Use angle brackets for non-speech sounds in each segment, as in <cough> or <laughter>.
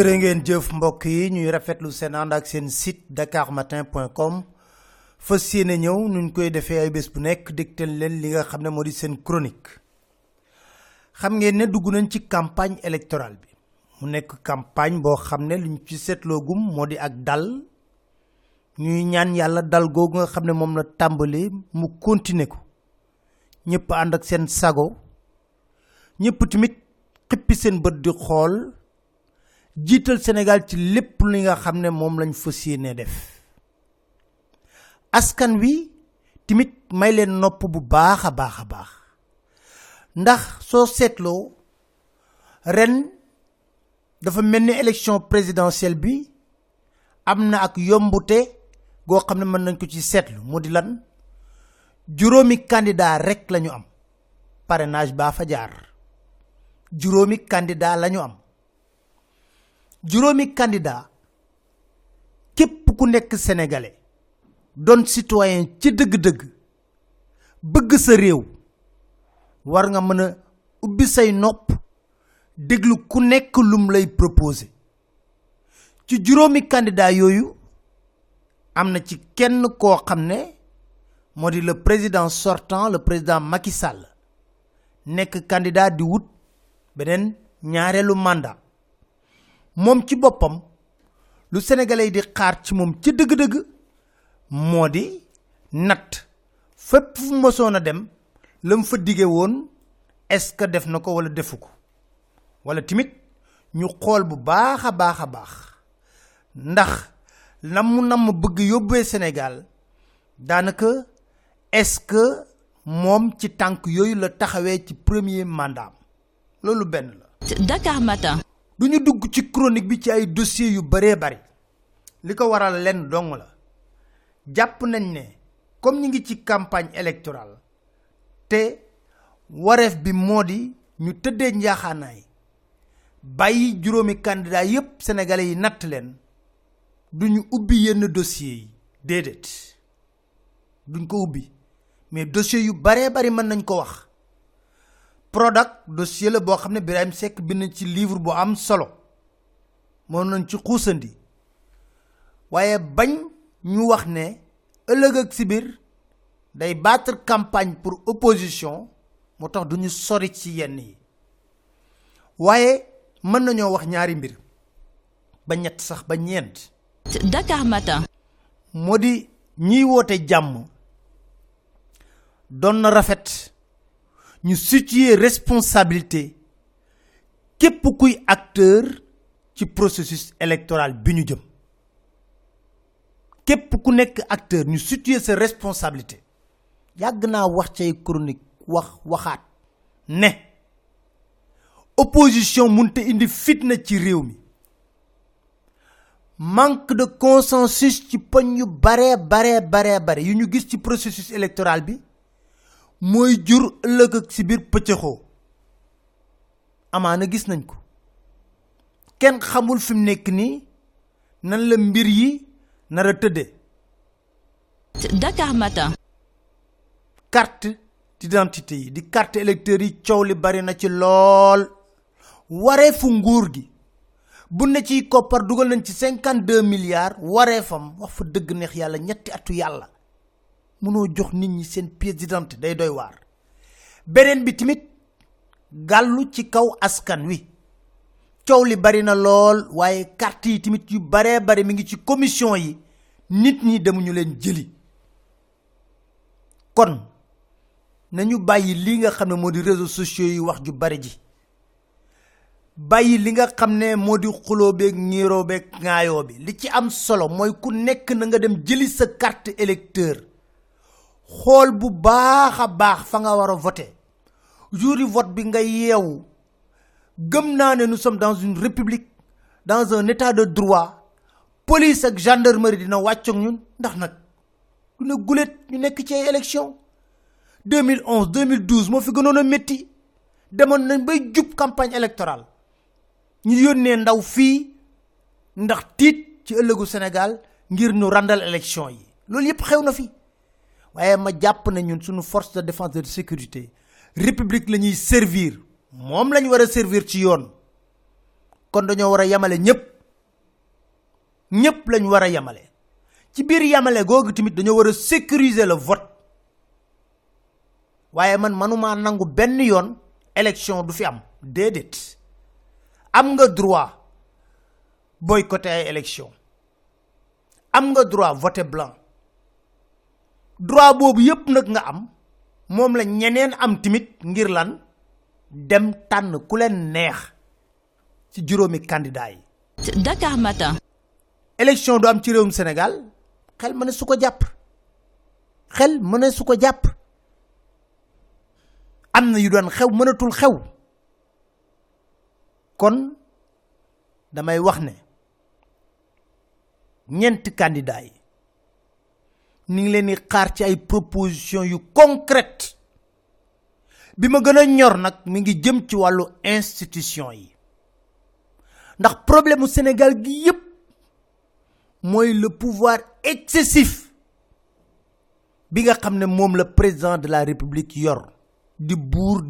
jërë ngeen jëf mbokk yi ñuy rafetlu seen ànd ak seen site dakarmatin.com fas yéene ñëw nuñ koy defee ay bés bu nekk dégtal leen li nga xam ne moo seen chronique. Xam ngeen ne dugg nañ ci campagne électorale bi. Mu nekk campagne boo xam ne luñ ci seetloogum moo di ak dal. Ñuy ñaan yàlla dal googu nga xam ne moom la tàmbali mu continuer ko. Ñëpp ànd ak seen sago. Ñëpp tamit xippi seen bët di xool jiital Sénégal ci lépp li nga xam ne moom lañ fas yéene def. Askan wi tamit may leen nopp bu baax a baax a baax. Ndax soo seetloo ren dafa mel ni élection présidentielle bi am na ak yombute goo xam ne mën nañ ko ci seetlu. Mu lan? Juróomi candidat rek lañu am. Parrainage baa fa jaar. Juróomi candidat lañu am juróomi candidat képp ku nekk sénégalais doon citoyen ci dëgg-dëgg bëgg sa réew war nga mën a ubbi say nopp déglu ku nekk lum lay proposé ci juróomi candidat yooyu am ci kenn koo xam ne moo di le président sortant le président Macky Sall nekk candidat di wut beneen ñaareelu mandat moom ci boppam lu sénégalais yi di xaar ci moom ci dëgg-dëgg moo di natt fu mësoon a dem la mu fa dige woon est-ce que def na wala defu wala tamit ñu xool bu baax a baax a baax ndax nam nam bëgg yóbbee Sénégal daanaka est-ce que ci tànk yooyu la taxawee ci premier mandat loolu benn la. Dakar Matin. Du ñu dugg ci chronique bi ci ay dossiers yu baree bari. Li ko waral lenn dong la. Jàpp nañ ne comme ñi ngi ci campagne électorale te wareef bi moo di ñu tëddee njaaxaanaay bàyyi juróomi candidat yépp sénégalais yi natt leen du ñu ubbi yenn dossiers yi. Déedéet. Duñ ko ubbi. Mais dossiers yu baree bari mën nañ ko wax Prodac dossier la boo xam ne Birahim Seck bind ci livre bu am solo moom nañ ci xuusandi waaye bañ ñu wax ne ëllëg ak si biir day battre campagne pour opposition moo tax du ñu sori ci yenn yi waaye mën nañoo wax ñaari mbir ba ñett sax ba ñeent. Dakar Matin. moo di ñiy woote jàmm doon na rafet. Ñu situer responsabilité képp kuy acteur ci processus électoral bi ñu jëm. Képp ku nekk acteur ñu situer sa responsabilité. Yàgg naa wax cay chronique wax waxaat ne opposition munte indi fitna ci réew mi. Manque de consensus ci poñ yu baree baree baree bare yu ñu gis ci processus électoral bi mooy jur ëllëg ak si biir pëccëxoo amaana gis nañ ko kenn xamul fi mu nekk nii nan la mbir yi nar a tëddee. Dakar Matin. carte d'identité yi di carte électeur yi coow li bari na ci lool wareefu nguur gi bu ne ciy koppar dugal nañ ci cinquante deux milliards wareefam wax fa dëgg neex yàlla ñetti atu yàlla. Mënoo jox nit ñi seen pièce d'identité day doy waar. Beneen bi tamit gàllu ci kaw askan wi. Coow li bari na lool waaye carte yi yu baree bari mi ngi ci commission yi. Nit ñi demuñu leen jëli. Kon nañu bàyyi li nga xam ne moo di réseaux sociaux yi wax ju bari ji. Bàyyi li nga xam ne moo di xuloo beeg bi. Li ci am solo mooy ku nekk na nga dem jëli sa carte électeur xool bu baax a baax fa nga war a voter. Jour yi vote bi nga yeewu. Gëm naa ne nous sommes dans une république dans un état de droit. Police ak gendarmerie dina wàccoog ñun ndax nag du ne guléet ñu nekk ci ay élection. 2011 2012 moo fi gënoon a métti. Demoon nañ bay jub campagne électorale. Ñu yónnee ndaw fii ndax tiit ci ëllëgu Sénégal ngir ñu randal élection yi. Loolu yépp xew na fi waaye ma jàpp ne ñun force de défense et de sécurité république la ñuy servir. Moom war a servir ci yoon. Kon dañoo war a yemale ñépp. Ñépp lañ war a yamale. Ci biir yamale googu tamit dañoo war a sécuriser le vote. Waaye man manuma nangu benn yoon élection du fi am. Déedéet. Am nga droit boycotter ay élection am nga droit voter blanc droit boobu yépp nag nga am moom la ñeneen am tamit ngir lan? Dem tànn ku leen neex ci juróomi candidat yi. Dakar Matin. élection du am ci réewum Sénégal xel mën su ko jàpp. Xel mën su ko jàpp. Am na yu doon xew mënatul xew. Kon damay wax ne ñeenti candidat yi ni ngi leen di xaar ci ay proposition yu concrète bi ma problème mu Sénégal gi le pouvoir excessif bi nga xam ne président de la république yor. Di buur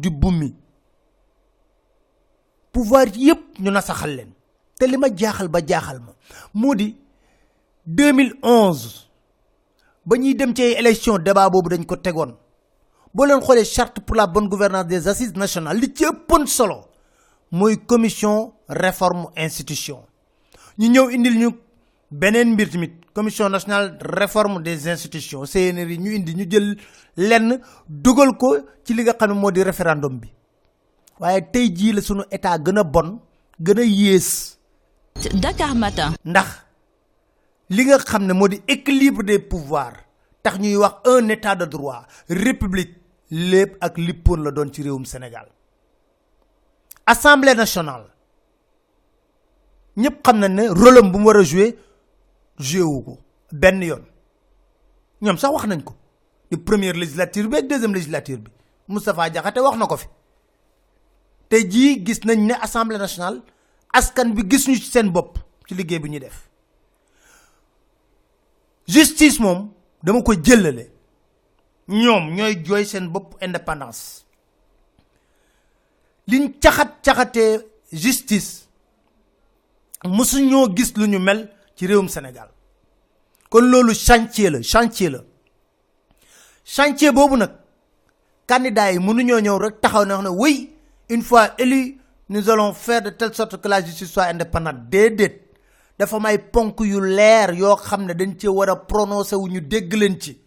pouvoir yépp ñu nasaxal leen. Te ba jaaxal ma moo di 2011 ba ñuy dem ci ay élection débat boobu dañ ko tegoon. Boo leen xoolee charte pour la bonne gouvernance des assises nationales li ci ëppoon solo mooy commission réforme institution. Ñu ñëw indil ñu beneen mbir tamit commission nationale réforme des institutions CNRI ñu indi ñu jël lenn dugal ko ci li nga xam ne moo di référendum bi. Waaye tey jii la sunu état gën a bon gën a yées. Dakar Matin. ndax li nga xam ne moo di équilibre des pouvoirs tax ñuy wax un état de droit république lépp ak lippoon la doon ci réewum Sénégal. Assemblée nationale. Ñëpp xam nañ ne rôle am bu mu war a jouer joué wu ko benn yoon. Ñoom sax wax nañ ko. Di première législature bi ak deuxième législature bi. Moustapha Diakhaté wax na ko fi. Te jii gis nañ ne assemblée nationale askan bi gis ñu ci seen bopp ci liggéey bi ñuy def justice moom dama ko jëlale. Ñoom ñooy jooy seen bopp indépendance. Liñ justice mosu ñoo gis lu ñu mel ci réewum Sénégal. Kon loolu chantier la chantier la. Chantier boobu nag candidats yi mënuñoo ñëw rek taxaw oui une fois élu nous allons faire de telle sorte que la justice soit indépendante. Déedéet dafa may ponk yu leer yoo xam ne dañ cee war a prononcé wu ñu dégg leen ci.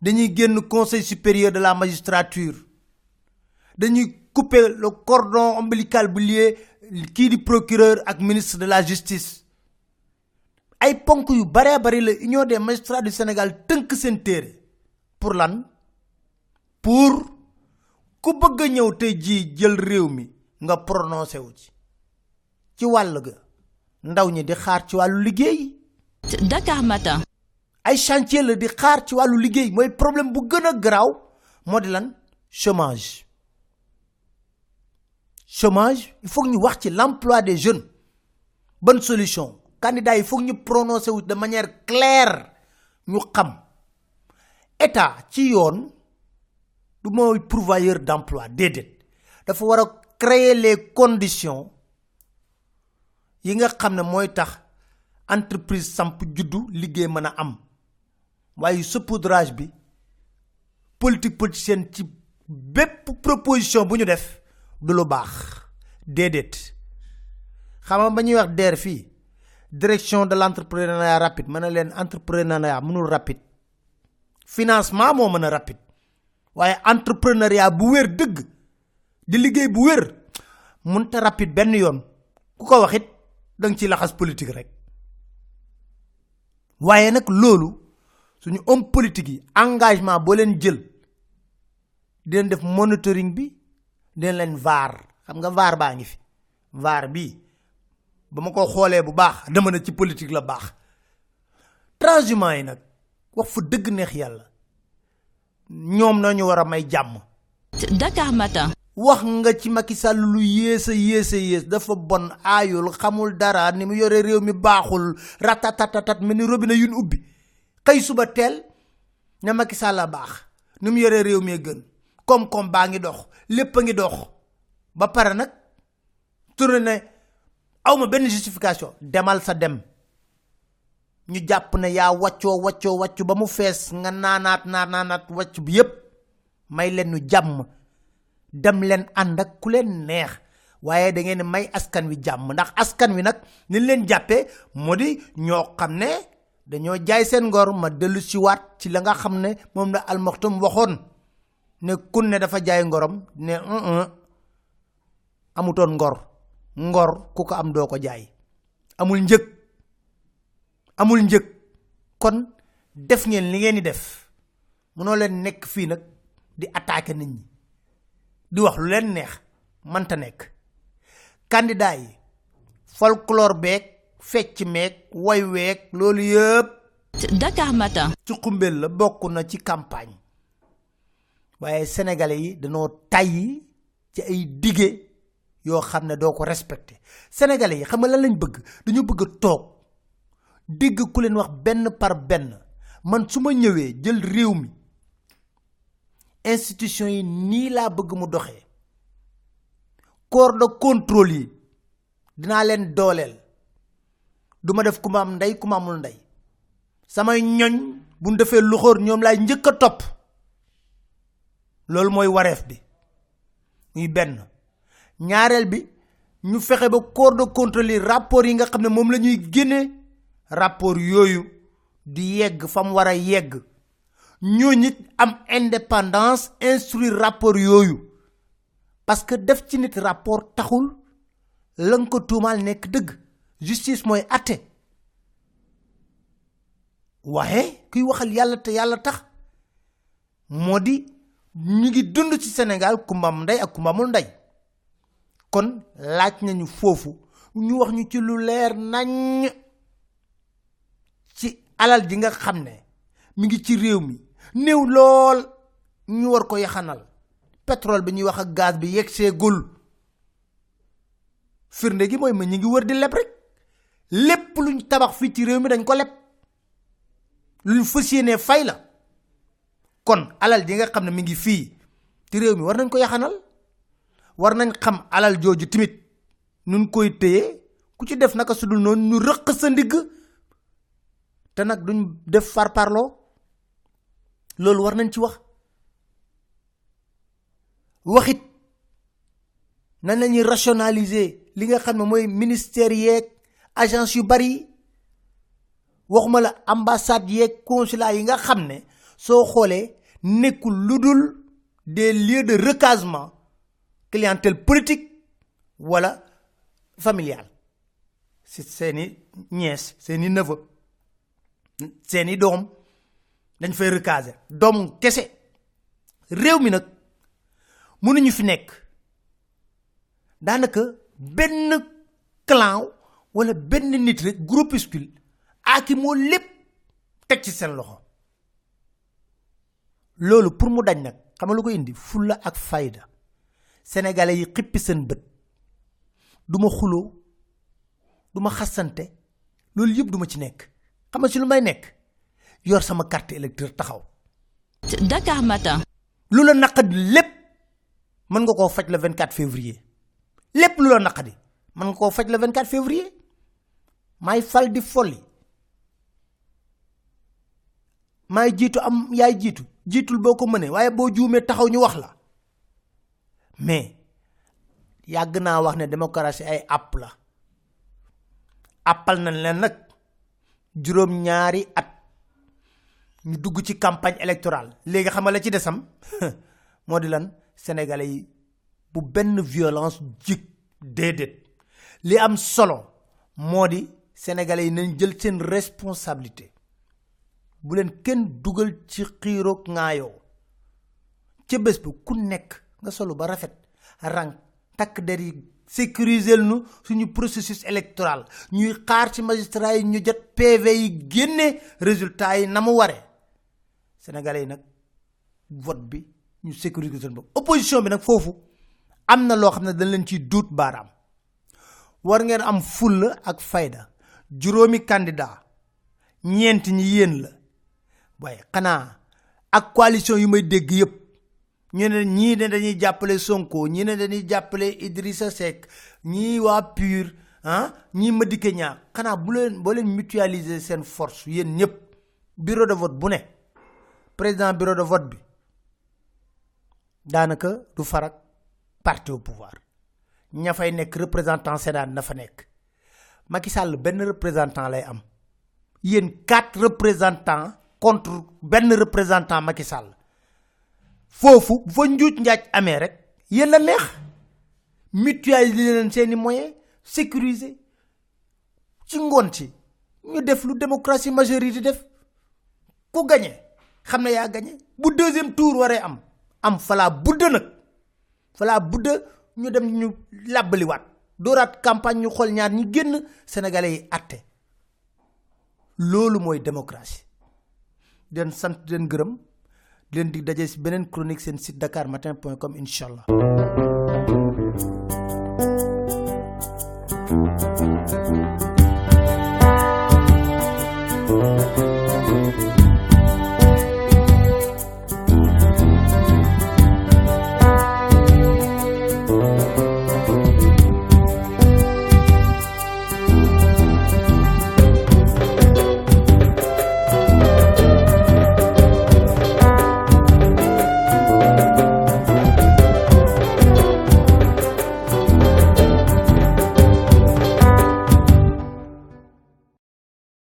Dañuy génn conseil supérieur de la magistrature. Dañuy couper le cordon ombilical bu lié kii di procureur ak ministre de la justice. Ay ponk yu baree bari la union des magistrats du Sénégal tënk seen téere. Pour lan? Pour ku bëgg a ñëw tey jii jël réew mi nga prononcé wu ci. Ci wàll ga ndaw ñi di xaar ci wàllu liggéey. Dakar Matin. ay chantier la di xaar ci wàllu liggéey. Mooy problème bu gën a garaaw moo di lan? Chômage. Chômage il faut que ñu wax ci l'emploi des jeunes. Bonne solution. Candidat il faut que ñu prononcer wu de manière claire. Ñu xam. État ci yoon du mooy pourvoyeur d'emploi déedéet. Dafa war a créer les conditions yi nga xam ne mooy tax entreprise samp juddu am. Waaye saupoudrage bi politique politicienne ci bépp proposition bu ñu def du lu baax. Déedéet. Xam nga ba ñuy wax DER fii direction de l' entrepreneuriat rapide mën na leen entrepreneuriat mënul rapide. Financement moo mën a rapide. Waaye entrepreneuriat bu wér dëgg di liggéey bu wér mënta rapide benn yoon. Ku ko wax it da nga ciy laxas politique rek. Waaye nag loolu suñu homme politique yi engagement boo leen jël di leen def monitoring bi di leen vaar. Xam nga vaar baa ngi fi. Vaar bii ba ma ko xoolee bu baax dama ne ci politique la baax. Transhumant yi nag wax fa dëgg neex yàlla ñoom nañu war a may jàmm. Dakar Matin. Wax nga ci Macky Sall lu dafa bon aayul xamul dara ni mu yore réew mi baaxul. Ratatatatat mel ni robinet yu ñu ubbi. Xëy suba teel ne Macky Sall baax. Ni mu yore réew mi gën. Koom-koom baa ngi dox. Lépp ngi dox. Ba pare nag tourné ne aw ma benn justification. Demal sa dem. Ñu jàpp ne yaa waccoo waccoo waccu ba mu fees nga naanaat naanaat wacc bi yépp. May leen jàmm dem leen ànd ak ku leen neex. Waaye da ngeen may askan wi jàmm. Ndax askan wi nag ni leen jàppee moo di ñoo xam ne dañoo jaay seen ngor. Ma dellu siwaat ci la nga xam ne la almaxtum waxoon. Ne kun ne dafa jaay ngorom ne un amutoon ngor. Ngor ku ko am doo ko jaay. Amul njëg. Amul njëg. Kon def ngeen li ngeen di def. Mënoo leen nekk fii nag di attaquer nit di wax lu leen neex mënta nekk. Candidat yi folklore beeg fecc meeg woy weeg loolu yëpp Dakar Matin. ci xumbel la bokk na ci campagne. Waaye sénégalais yi dañoo tàyyi ci ay dige yoo xam ne doo ko respecté sénégalais yi xam nga lan lañ bëgg? Dañu bëgg toog dégg ku leen wax benn par benn. Man su ma ñëwee jël réew mi institution yi nii laa bëgg mu doxee. corps de contrôle yi dinaa leen dooleel. du ma def ku ma am ndey ku ndey. samay ñoñ bu ñu defee luxóor ñoom laay njëkk a topp. loolu mooy wareef bi. muy benn. ñaareel bi ñu fexe ba corps de contrôle yi rapport yi nga xam ne moom la ñuy génne rapport yooyu di yegg fa mu war a yegg. Ñoo nit am indépendance instruire rapport yooyu. parce que def ci nit rapport taxul la ko tuumaal nekk dëgg. justice mooy atte. waaye kuy waxal yàlla te yàlla tax. moo di ñu ngi dund ci Sénégal kumbam ndey ak kumbamul ndey kon laaj nañu foofu ñu wax ñu ci lu leer nañ ci alal ji nga xam ne mi ngi ci réew mi. Néew lool ñu war ko yaxanal. Pétrole bi ñuy wax ak gaz bi yegg seegul. Firnde gi mooy ma ñu ngi wër di leb rek. Lépp luñ tabax fii ci réew mi dañ ko leb. Luñ fas yéenee fay la. Kon alal ji nga xam ne mi ngi fii ci réew mi war nañ ko yaxanal. War nañ xam alal jooju tamit nun koy téye. Ku ci def naka sudul noonu ñu rëq sa ndigg. Te nag duñ def farparloo loolu war nañ ci wax. Waxit nan la ñuy rationaliser li nga xam ne mooy ministère yeeg agence yu bari. Waxuma la ambassade yeeg consulat yi nga xam ne soo xoolee nekkul lu dul des lieux de recasement clientèle politique wala familiale. Si seeni ñees seeni neveu seeni doom dañ fay recaser. Doom kese. Réew mi nag mënuñu fi nekk. Daanaka benn clan wala benn nit rek groupuscule aaki moo lépp teg ci seen loxo. Loolu pour mu dañ nag xam lu ko indi? Fulla ak fayda. Sénégalais yi xippi seen bët. Du ma xuloo du ma xasante loolu yëpp du ma ci nekk. Xam nga ci lu may yor sama carte électeur taxaw. Dakar Matin. lu la naqadi lépp mën nga koo faj le 24 février. Lépp lu la naqadi mën nga koo faj le 24 février. Maay fal di folli. Maay jiitu am yaay jiitu jiitul boo ko mënee waaye boo juumee taxaw ñu wax la. Mais yàgg naa wax ne démocratie ay àpp la. Àppal nañ leen nag juróom-ñaari at ñu dugg ci campagne électorale. Léegi xam la ci desam? <laughs> Moo lan? Sénégalais yi bu benn violence jig déedéet. Li am solo moo di sénégalais yi nañ jël seen responsabilité. Bu leen kenn dugal ci xiiroog ŋaayoo. Ca bés bi ku nekk nga solu ba rafet. Rang takk der yi sécuriser nu suñu processus électoral. Ñuy xaar ci magistrat yi ñu jot PV résultat yi na mu waree sénégalais nag vote bi ñu sécuriser seen bopp. Opposition bi nag foofu am na loo xam ne dañ leen ciy duut baaraam. War ngeen am fulla ak fayda. Juróomi candidat ñeent ñi yéen la. Waaye xanaa ak coalition yu may dégg yépp ñu ne ñii ne dañuy jàppale Sonko ñii ne dañuy jàppale Idrissa Seck ñii waa PUR ah ñi ma dikke ñaa xanaa bu leen boo leen mutualiser seen force yéen ñëpp. Bureau de vote bu ne président bureau de vote bi daanaka du farak parti au pouvoir. Ña fay nekk représentant sénat na fa nekk. Macky Sall benn représentant lay am. Yéen quatre représentants contre benn représentant Macky Sall. Foofu bu fa njuuj njaaj amee rek yéen la neex. Mutualiser leen seeni moyens sécuriser. Ci ngoon ci ñu def lu démocratie majorité def. Ku xam ne yaa gagné. bu deuxième tour waree am am falaa budda nag. Falaa budda ñu dem ñu làbbaliwaat. dooraat campagne ñu xool ñaar ñi génn sénégalais yi atte loolu mooy démocratie. di sant di leen gërëm. di leen di daje si beneen chronique seen site dakar matin point com incha allah.